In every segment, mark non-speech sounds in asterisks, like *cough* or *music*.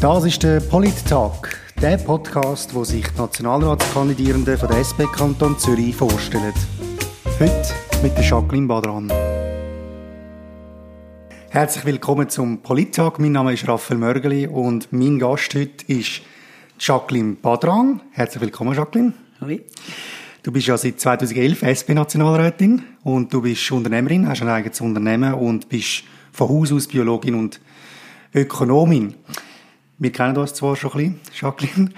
Das ist der Polit-Talk, der Podcast, wo sich die Nationalratskandidierenden von der SP Kanton Zürich vorstellen. Heute mit der Jacqueline Badran. Herzlich willkommen zum Polit-Talk. Mein Name ist Raphael Mörgeli und mein Gast heute ist Jacqueline Badran. Herzlich willkommen, Jacqueline. Hallo. Du bist ja seit 2011 SP-Nationalrätin und du bist Unternehmerin, hast ein eigenes Unternehmen und bist von Haus aus Biologin und Ökonomin. Wir kennen uns zwar schon ein bisschen, Jacqueline,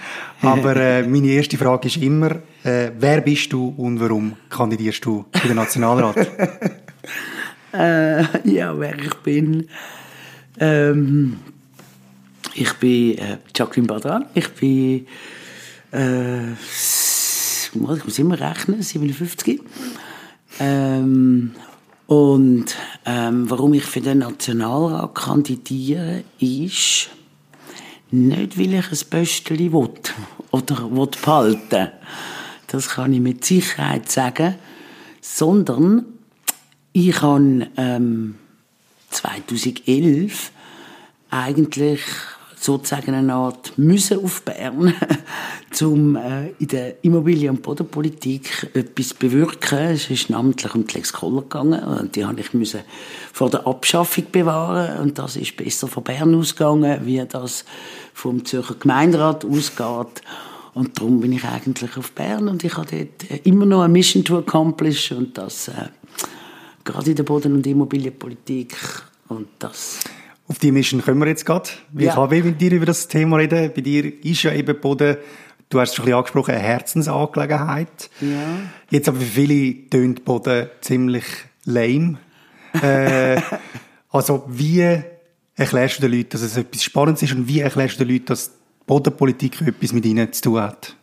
aber äh, meine erste Frage ist immer, äh, wer bist du und warum kandidierst du für den Nationalrat? *laughs* äh, ja, wer ich bin? Ähm, ich bin äh, Jacqueline Badran, ich bin äh, ich muss immer rechnen, 57. Ähm, und ähm, warum ich für den Nationalrat kandidiere, ist nicht, weil ich ein Pöstchen will oder will behalten Das kann ich mit Sicherheit sagen. Sondern ich habe ähm, 2011 eigentlich sozusagen eine Art müssen auf Bern, um äh, in der Immobilien- und Bodenpolitik etwas bewirken. Es ist namentlich um die Lex Koller gegangen und die habe ich müssen vor der Abschaffung bewahren und das ist besser von Bern ausgegangen, wie das vom Zürcher Gemeinderat ausgeht. Und darum bin ich eigentlich auf Bern und ich habe dort äh, immer noch eine Mission to accomplish und das äh, gerade in der Boden- und Immobilienpolitik und das auf die Mission kommen wir jetzt gerade. Ich ja. kann mit dir über das Thema reden. Bei dir ist ja eben Boden, du hast es schon ein bisschen angesprochen, eine Herzensangelegenheit. Ja. Jetzt aber für viele tönt Boden ziemlich lame. äh, *laughs* also wie erklärst du den Leuten, dass es etwas Spannendes ist und wie erklärst du den Leuten, dass Bodenpolitik etwas mit ihnen zu tun hat?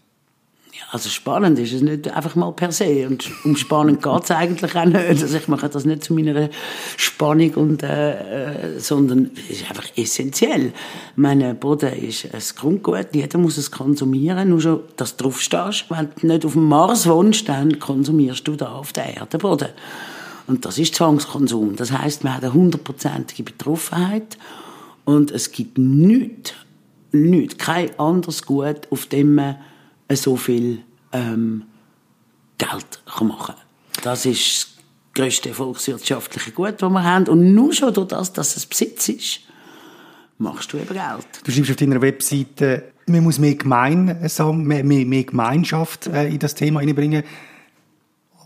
Also spannend ist es nicht einfach mal per se. Und um spannend *laughs* geht es eigentlich auch nicht. Also ich mache das nicht zu meiner Spannung, und, äh, äh, sondern es ist einfach essentiell. Mein Boden ist ein Grundgut, jeder muss es konsumieren. Nur schon, dass du drauf stehst. Wenn du nicht auf dem Mars wohnst, dann konsumierst du da auf der Erde Boden. Und das ist Zwangskonsum. Das heißt, man hat eine hundertprozentige Betroffenheit und es gibt nichts, nichts, kein anderes Gut, auf dem man so viel ähm, Geld machen kann. Das ist das grösste volkswirtschaftliche Gut, das wir haben. Und nur schon durch das, dass es Besitz ist, machst du eben Geld. Du schreibst auf deiner Webseite, man muss mehr, Gemein, also mehr, mehr, Gemeinschaft äh, in das Thema einbringen.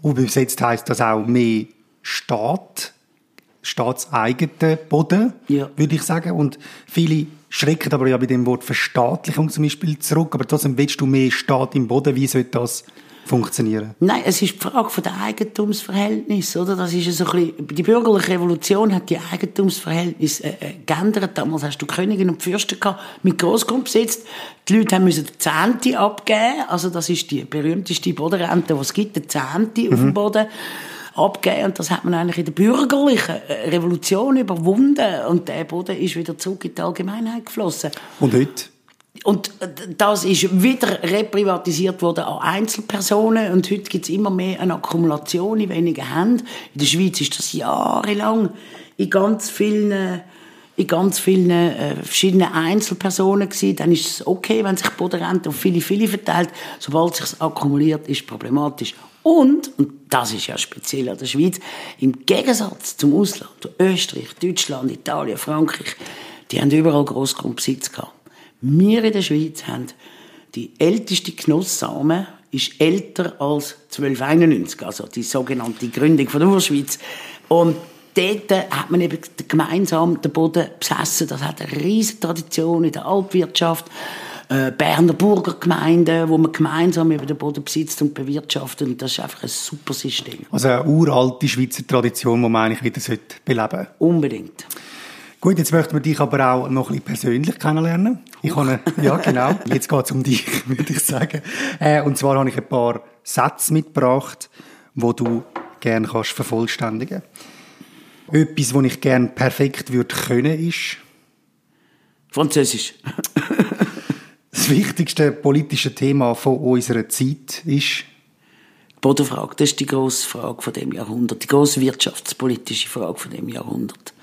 Übersetzt heisst das auch mehr Staat, staatseigenen Boden, ja. würde ich sagen. Und viele schrecken aber ja bei dem Wort Verstaatlichung zum Beispiel zurück. Aber trotzdem willst du mehr Staat im Boden. Wie soll das funktionieren? Nein, es ist die Frage von der Eigentumsverhältnis, oder? Das ist so ein bisschen, die bürgerliche Revolution hat die Eigentumsverhältnisse äh, äh, geändert. Damals hast du Königin und Fürsten gehabt mit Großgrundbesitz. Die Leute haben müssen die Zehnte abgeben. Also das ist die berühmteste Bodenrente, die es gibt, die Zehnte mhm. auf dem mhm. Boden abgeben. Und das hat man eigentlich in der bürgerlichen äh, Revolution überwunden. Und der Boden ist wieder zurück in die Allgemeinheit geflossen. Und heute? Und äh, das ist wieder reprivatisiert worden an Einzelpersonen. Und heute gibt es immer mehr eine Akkumulation in wenigen Händen. In der Schweiz ist das jahrelang in ganz vielen in ganz vielen äh, verschiedenen Einzelpersonen gewesen. Dann ist es okay, wenn sich Bodenrente auf viele, viele verteilt. Sobald sich akkumuliert, ist es problematisch. Und, und das ist ja speziell an der Schweiz, im Gegensatz zum Ausland, Österreich, Deutschland, Italien, Frankreich, die haben überall Grossgrundbesitz gehabt. Wir in der Schweiz haben die älteste Genosssamen ist älter als 1291, also die sogenannte Gründung von der Urschweiz. Und dort hat man eben gemeinsam den Boden besessen. Das hat eine riesige Tradition in der Altwirtschaft äh, Berner Burgergemeinden, wo man gemeinsam über den Boden besitzt und bewirtschaftet. Und das ist einfach ein super System. Also eine uralte Schweizer Tradition, die man eigentlich wieder beleben sollte. Unbedingt. Gut, jetzt möchten wir dich aber auch noch ein bisschen persönlich kennenlernen. Ich habe, *laughs* ja, genau. Jetzt geht es um dich, *laughs* würde ich sagen. Äh, und zwar habe ich ein paar Sätze mitgebracht, wo du gerne kannst vervollständigen. Etwas, was ich gerne perfekt würde können, ist Französisch. *laughs* das wichtigste politische Thema von unserer Zeit ist? Die Bodenfrage, das ist die grosse Frage von dem Jahrhundert, die grosse wirtschaftspolitische Frage von dem Jahrhundert.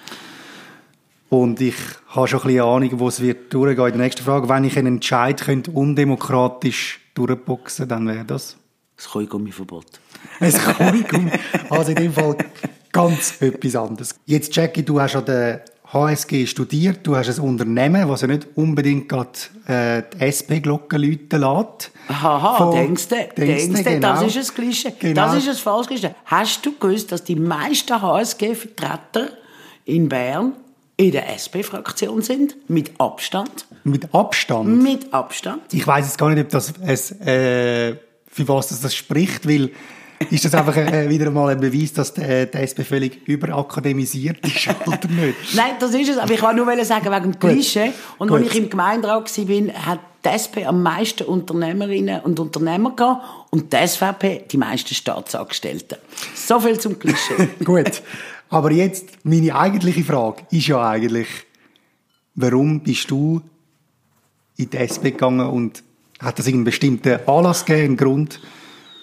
Und ich habe schon ein bisschen Ahnung, wo es wird durchgehen in der nächsten Frage. Wenn ich einen Entscheid könnte undemokratisch durchboxen, dann wäre das? Das Kaugummiverbot. Ein Kaugummi. Also in dem Fall ganz etwas anderes. Jetzt, Jackie, du hast an der HSG studiert, du hast ein Unternehmen, was ja nicht unbedingt gerade äh, die SP-Glocke läuten lässt. Haha, Von- denkst du, denkst denkst du, genau. das ist ein Klischee. Genau. Das ist ein falsches Klischee. Hast du gewusst, dass die meisten HSG-Vertreter in Bern in der SP-Fraktion sind? Mit Abstand. Mit Abstand. Mit Abstand. Ich weiß jetzt gar nicht, ob das ein, äh, für was das, das spricht, weil ist das einfach äh, wieder mal ein Beweis, dass die, die SP völlig überakademisiert ist oder nicht? Nein, das ist es. Aber ich wollte nur sagen, wegen dem Klischee. Und als ich im Gemeinderat war, hat die SP am meisten Unternehmerinnen und Unternehmer gehabt und die SVP die meisten Staatsangestellten. So viel zum Klischee. *laughs* Gut. Aber jetzt, meine eigentliche Frage ist ja eigentlich, warum bist du in die SP gegangen und hat das irgendeinen bestimmten Anlass gegeben, einen Grund?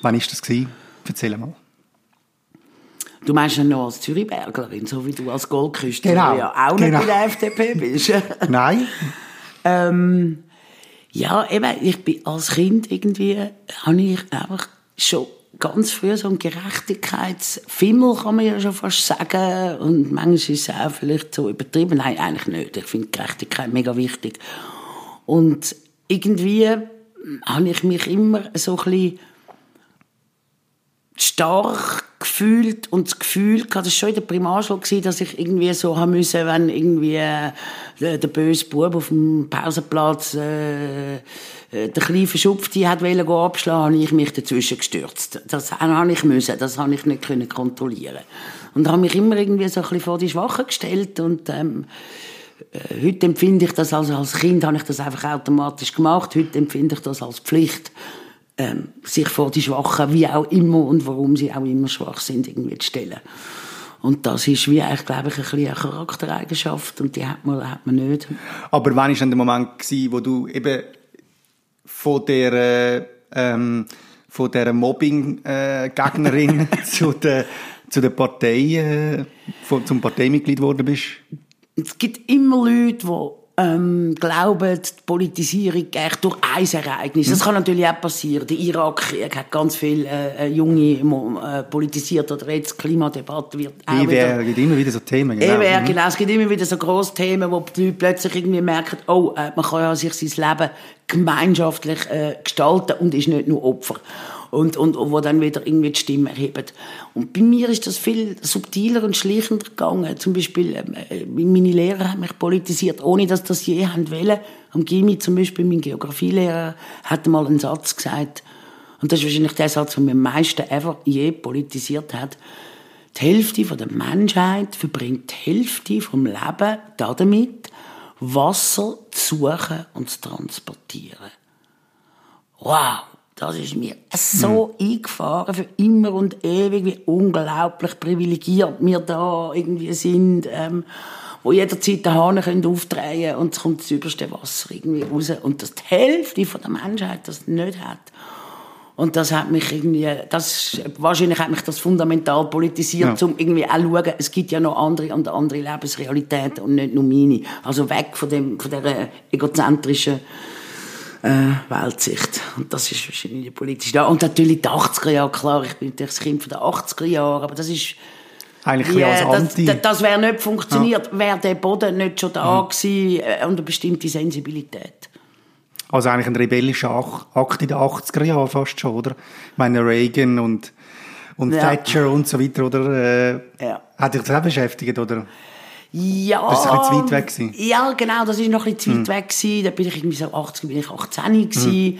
Wann ist das gewesen? Erzähl mal. Du meinst ja noch als Zürichbergerin, so wie du als Goldküste, Genau, ja auch nicht genau. bei der FDP bist. *laughs* Nein? ähm, ja, eben, ich bin als Kind irgendwie, habe ich einfach schon ganz früh so ein Gerechtigkeitsfimmel, kann man ja schon fast sagen. Und manchmal ist es auch vielleicht so übertrieben. Nein, eigentlich nicht. Ich finde Gerechtigkeit mega wichtig. Und irgendwie habe ich mich immer so ein bisschen stark gefühlt und das Gefühl gehabt, das war schon in der Primarschule, dass ich irgendwie so haben müssen, wenn irgendwie äh, der, der böse Bub auf dem Pausenplatz äh, äh, den kleinen Verschupfti hat wollen abschlagen, habe ich mich dazwischen gestürzt. Das habe ich müssen, das habe ich nicht können kontrollieren. Und habe mich immer irgendwie so ein bisschen vor die Schwachen gestellt und ähm, äh, heute empfinde ich das also als Kind habe ich das einfach automatisch gemacht. Heute empfinde ich das als Pflicht, ähm, sich vor die Schwachen, wie auch immer und warum sie auch immer schwach sind, irgendwie zu stellen. Und das ist wie eigentlich, glaube ich, ein bisschen eine Charaktereigenschaft und die hat man, hat man nicht. Aber wann war dann der Moment, gewesen, wo du eben von der, äh, ähm, von der Mobbing-Gegnerin *laughs* zu der, zu der Partei, äh, von, zum Parteimitglied geworden bist? Es gibt immer Leute, die ähm, glauben, die Politisierung echt durch ein Ereignis. Das kann natürlich auch passieren. Der Irakkrieg hat ganz viele äh, junge mo- äh, politisiert oder jetzt Klimadebatte wird auch EWR, wieder... gibt immer wieder so Themen. Genau. EWR, Mhm. genau. Es gibt immer wieder so grosse Themen, wo die Leute plötzlich irgendwie merken, oh, äh, man kann ja sich sein Leben gemeinschaftlich äh, gestalten und ist nicht nur Opfer. Und, und, und wo dann wieder irgendwie die Stimme erheben. Und bei mir ist das viel subtiler und schleichender gegangen. Zum Beispiel, ähm, äh, meine Lehrer haben mich politisiert, ohne dass das je haben wollen. Am Gimmi zum Beispiel, mein Geografielehrer hat mal einen Satz gesagt, und das ist wahrscheinlich der Satz, der mich am meisten ever je politisiert hat. Die Hälfte der Menschheit verbringt die Hälfte vom Leben damit, Wasser zu suchen und zu transportieren. Wow, das ist mir so eingefahren für immer und ewig, wie unglaublich privilegiert wir da irgendwie sind, ähm, wo jederzeit den Hahn können aufdrehen können und es kommt das überste Wasser irgendwie raus und dass die Hälfte von der Menschheit das nicht hat. Und das hat mich irgendwie, das, wahrscheinlich hat mich das fundamental politisiert, Ja. um irgendwie auch zu schauen, es gibt ja noch andere und andere Lebensrealitäten und nicht nur meine. Also weg von dem, von dieser egozentrischen, äh, Weltsicht. Und das ist wahrscheinlich politisch da. Und natürlich die 80er Jahre, klar, ich bin natürlich das Kind von den 80er Jahren, aber das ist, Eigentlich das, als Anti. das, das wäre nicht funktioniert, wäre der Boden nicht schon da gewesen äh, und eine bestimmte Sensibilität. Also eigentlich ein rebellischer Akt in den 80er Jahren fast schon, oder? Ich meine, Reagan und, und Ja. Thatcher und so weiter, oder? Äh, Ja. Hat dich das auch beschäftigt, oder? Ja. Das ist ein bisschen zu weit weg gewesen. Ja, genau, das ist noch ein bisschen zu weit weg gewesen. Da bin ich irgendwie so 80, bin ich 18 gewesen.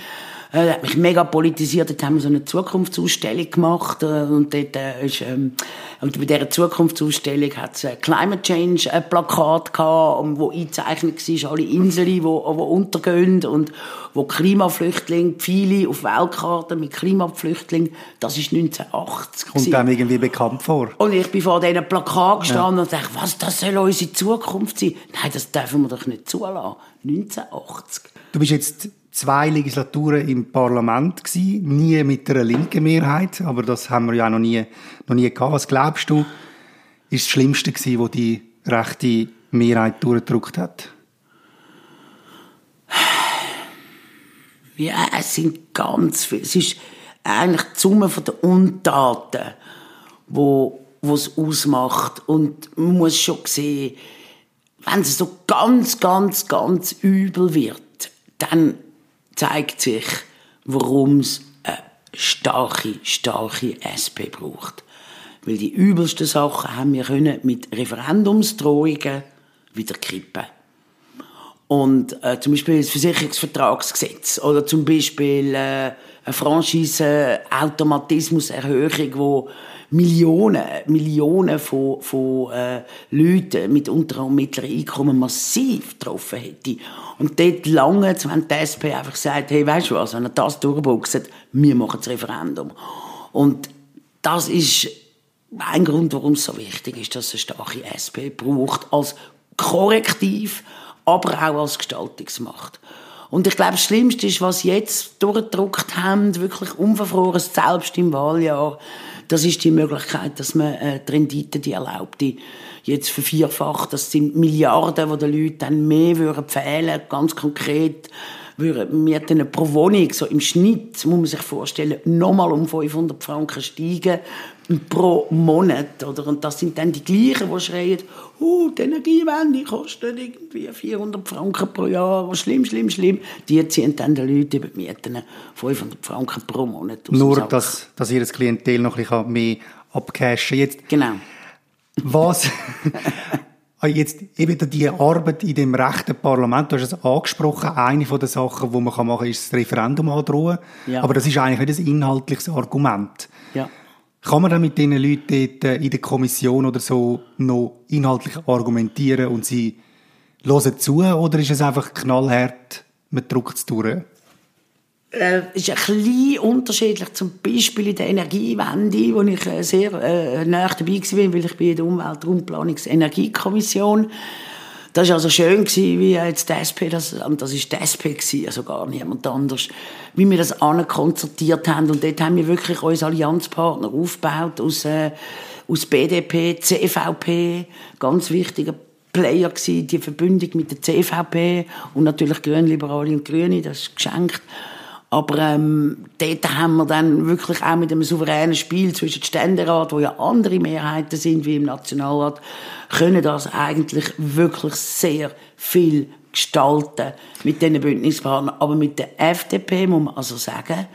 Äh, das hat mich mega politisiert. Dort haben wir so eine Zukunftsausstellung gemacht. Äh, und dort äh, ist, ähm, und bei dieser Zukunftsausstellung hat es ein Climate Change äh, Plakat gehabt, um, wo eingezeichnet war, alle Inseln, die wo, wo untergehen und wo Klimaflüchtlinge, viele auf Weltkarten mit Klimaflüchtlingen, das ist 1980 Kommt einem irgendwie bekannt vor. Und ich bin vor diesen Plakat gestanden und dachte, was, das soll unsere Zukunft sein? Nein, das dürfen wir doch nicht zulassen. 1980. Du bist jetzt zwei Legislaturen im Parlament gewesen, nie mit einer linken Mehrheit, aber das haben wir ja noch nie, noch nie gehabt. Was glaubst du, ist das Schlimmste gewesen, was die rechte Mehrheit durchgedrückt hat? Ja, es sind ganz viele. Es ist eigentlich die Summe der Untaten, wo es ausmacht. Und man muss schon sehen, wenn es so ganz, ganz, ganz übel wird, dann zeigt sich, warum es eine starke, starke SP braucht. Weil die übelsten Sachen haben wir können mit Referendumsdrohungen wieder kippen. Und äh, zum Beispiel das Versicherungsvertragsgesetz oder zum Beispiel äh, eine Franchise-Automatismuserhöhung, wo Millionen, Millionen von, von äh, Leuten mit unteren und mittleren Einkommen massiv getroffen hätte. Und dort lange, wenn die SP einfach sagt, hey, weißt du was, wenn er das durchboxt, wir machen das Referendum. Und das ist ein Grund, warum es so wichtig ist, dass es eine starke SP braucht, als Korrektiv, aber auch als Gestaltungsmacht. Und ich glaube, das Schlimmste ist, was sie jetzt durchgedruckt haben, wirklich unverfroren, selbst im Wahljahr, das ist die Möglichkeit, dass man äh, die Rendite, die erlaubte, jetzt vervierfacht. Das sind Milliarden, die den Leuten dann mehr würden fehlen, ganz konkret würden wir dann pro Wohnung, so im Schnitt, muss man sich vorstellen, nochmal um 500 Franken steigen pro Monat. Oder? Und das sind dann die gleichen, die schreien, oh, die Energiewende kostet irgendwie 400 Franken pro Jahr, schlimm, schlimm, schlimm. Die ziehen dann den Leuten über die Mieten 500 Franken pro Monat aus Nur, dass, dass ihr das Klientel noch ein bisschen mehr abcashen Jetzt, Genau. Was... *laughs* Jetzt eben die Arbeit in dem rechten Parlament, du hast es angesprochen, eine von den Sachen, die man machen kann, ist das Referendum androhen. Ja. Aber das ist eigentlich nicht ein inhaltliches Argument. Ja. Kann man dann mit diesen Leuten dort äh, in der Kommission oder so noch inhaltlich argumentieren und sie hören zu oder ist es einfach knallhart, man drückt es durch? äh, ist ein bisschen unterschiedlich. Zum Beispiel in der Energiewende, wo ich äh, sehr äh, nah dabei war, weil ich in der Umwelt- und Raumplanungsenergiekommission. Das war also schön, wie jetzt die SP, das, und das ist die SP gewesen, also gar niemand anders, wie wir das konzertiert haben. Und dort haben wir wirklich unsere Allianzpartner aufgebaut aus, äh, aus BDP, CVP, ganz wichtiger Player gewesen, die Verbündung mit der CVP und natürlich Grünliberale und Grüne, das ist geschenkt. Aber ähm, dort haben wir dann wirklich auch mit einem souveränen Spiel zwischen Ständerat, wo ja andere Mehrheiten sind wie im Nationalrat, können das eigentlich wirklich sehr viel gestalten mit diesen Bündnispartnern. Aber mit der FDP muss man also sagen,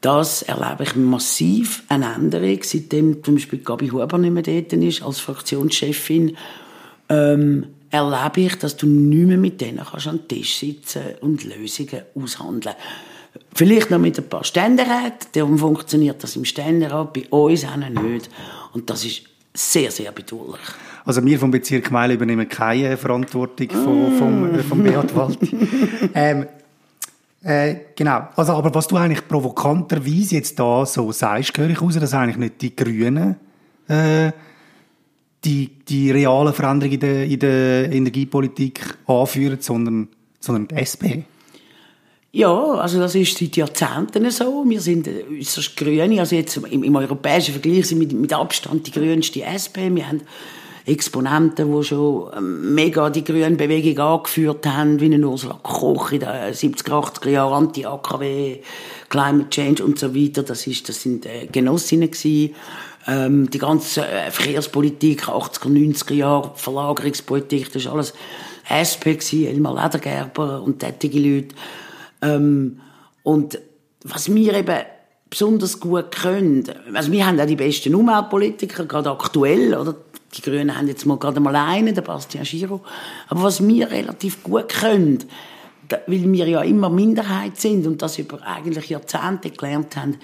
das erlebe ich massiv eine Änderung, seitdem zum Beispiel Gabi Huber nicht mehr dort ist, als Fraktionschefin. Ähm, erlebe ich, dass du nicht mehr mit denen kannst an den Tisch sitzen und Lösungen aushandeln kannst. Vielleicht noch mit ein paar Ständeräten, darum funktioniert das im Ständerat, bei uns auch nicht. Und das ist sehr, sehr bedauerlich. Also wir vom Bezirk Meil übernehmen keine Verantwortung von, vom, äh, vom Beat *laughs* ähm, äh, genau. Also, aber was du eigentlich provokanterweise jetzt da so sagst, höre ich raus, dass eigentlich nicht die Grünen äh, die, die realen Veränderungen in der, in der Energiepolitik anführen, sondern, sondern die SP. Ja, also das ist seit Jahrzehnten so. Wir sind äußerst Grüne, also jetzt im, im europäischen Vergleich sind wir mit Abstand die grünste SP. Wir haben Exponenten, die schon ähm, mega die grüne Bewegung angeführt haben, wie Ursula Koch in den 70er, 80er Jahren, Anti-AKW, Climate Change und so weiter. Das, ist, das sind äh, Genossinnen gewesen. Ähm, die ganze äh, Verkehrspolitik, 80er, 90er Jahre, Verlagerungspolitik, das war alles SP gewesen, Elmar Ledergerber und tätige Leute. Ähm, und was wir eben besonders gut können, also wir haben auch die besten Umweltpolitiker, gerade aktuell, oder? Die Grünen haben jetzt mal gerade mal einen, der Bastian Giro. Aber was wir relativ gut können, weil wir ja immer Minderheit sind und das über eigentlich Jahrzehnte gelernt haben,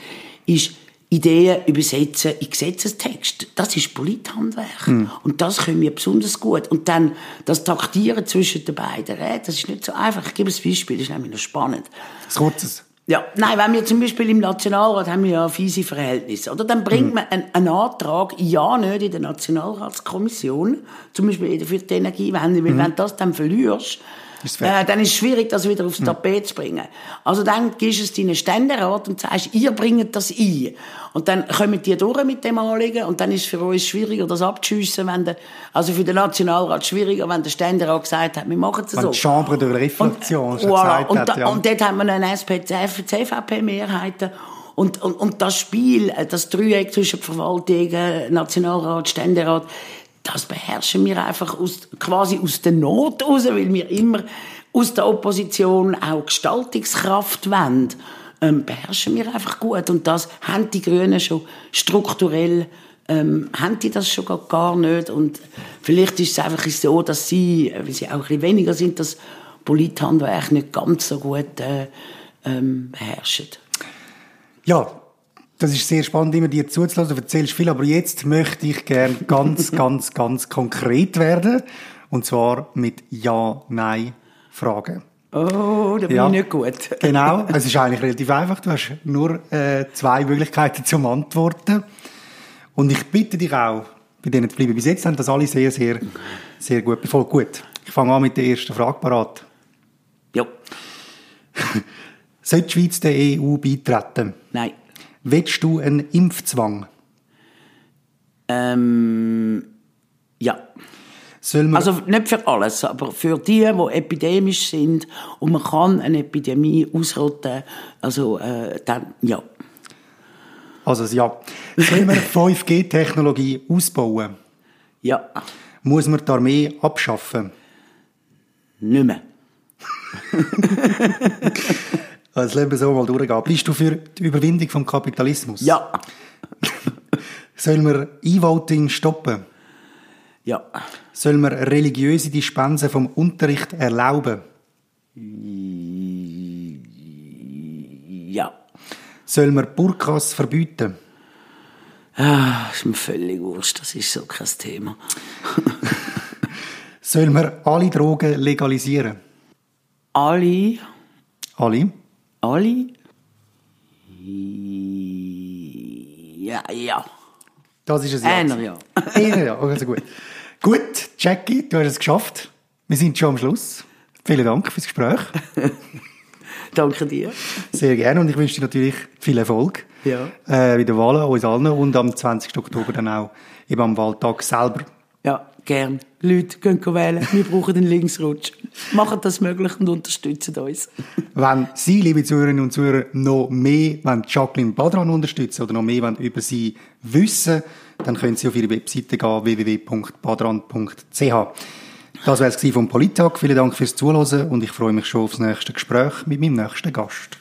ist Ideen übersetzen in Gesetzestext. Das ist Polithandwerk. Mhm. Und das können wir besonders gut. Und dann das Taktieren zwischen den beiden Räten, das ist nicht so einfach. Ich gebe ein Beispiel, das ist nämlich noch spannend. Das kurzes. Ja, nein, wenn wir zum Beispiel im Nationalrat haben wir ja fiese Verhältnisse, oder? Dann bringt mhm. man einen, einen, Antrag, ja nicht in der Nationalratskommission, zum Beispiel für die Energiewende, weil mhm. wenn du das dann verlierst, Ist äh, dann ist es schwierig, das wieder aufs Tapet zu bringen. Also dann gibst du es deinen Ständerat und sagst, ihr bringt das ein. Und dann kommen die durch mit dem Anliegen und dann ist es für uns schwieriger, das abzuschiessen, wenn der, also für den Nationalrat schwieriger, wenn der Ständerat gesagt hat, wir machen es so. die Chambre de Réflexion schon voilà. und, hat, da, ja. und dort haben wir eine SP-CVP-Mehrheiten. Und, und, und das Spiel, äh, das Dreieck zwischen Verwaltung, äh, Nationalrat, Ständerat, das beherrschen wir einfach aus, quasi aus der Not raus, weil wir immer aus der Opposition auch Gestaltungskraft wollen. Ähm, beherrschen wir einfach gut. Und das haben die Grünen schon strukturell ähm, haben die das schon gar- gar nicht. Und vielleicht ist es einfach so, dass sie, äh, weil sie auch ein bisschen weniger sind, das Polithandwerk nicht ganz so gut äh, ähm, beherrschen. Ja, das ist sehr spannend, immer dir zuzulassen. Du erzählst viel, aber jetzt möchte ich gern ganz, *laughs* ganz, ganz konkret werden. Und zwar mit Ja-Nein-Fragen. Oh, da bin Ja. ich nicht gut. *laughs* Genau, es ist eigentlich relativ einfach. Du hast nur äh, zwei Möglichkeiten zum Antworten. Und ich bitte dich auch, bei denen zu bleiben. Bis jetzt haben das alle sehr, sehr, sehr gut befolgt. Gut, ich fange an mit der ersten Frage parat. Ja. *laughs* Sollte die Schweiz der EU beitreten? Nein. Willst du einen Impfzwang? Ähm, ja. Also nicht für alles, aber für die, die epidemisch sind und man kann eine Epidemie ausrotten, also äh, dann ja. also ja. Soll man 5G-Technologie *laughs* ausbauen? Ja. Muss man die Armee abschaffen? Nicht mehr. *laughs* Lassen wir so mal durchgehen. Bist du für die Überwindung vom Kapitalismus? Ja. *laughs* Soll man E-Voting stoppen? Ja. Soll man religiöse Dispensen vom Unterricht erlauben? Ja. Soll man Burkas verbieten? Ah, ist mir völlig wurscht, das ist so kein Thema. *laughs* Soll man alle Drogen legalisieren? Alle, Alle? Alle? Ja, ja. Das ist Ja. Einer ja. *laughs* Einer ja, also gut. Gut, Jackie, du hast es geschafft. Wir sind schon am Schluss. Vielen Dank fürs Gespräch. *laughs* Danke dir. Sehr gerne und ich wünsche dir natürlich viel Erfolg Ja. äh, bei den Wahlen, uns allen und am 20. Oktober dann auch eben am Wahltag selber. Ja, gern. Leute, gehen wählen. Wir brauchen den Linksrutsch. Machen das möglich und unterstützen uns. Wenn Sie, liebe Zuhörerinnen und Zuhörer, noch mehr wollen Jacqueline Badran unterstützen oder noch mehr wollen über sie wissen, dann können Sie auf ihre Webseite gehen, www.badran.ch. Das war es vom Polittag. Vielen Dank fürs Zuhören und ich freue mich schon aufs nächste Gespräch mit meinem nächsten Gast.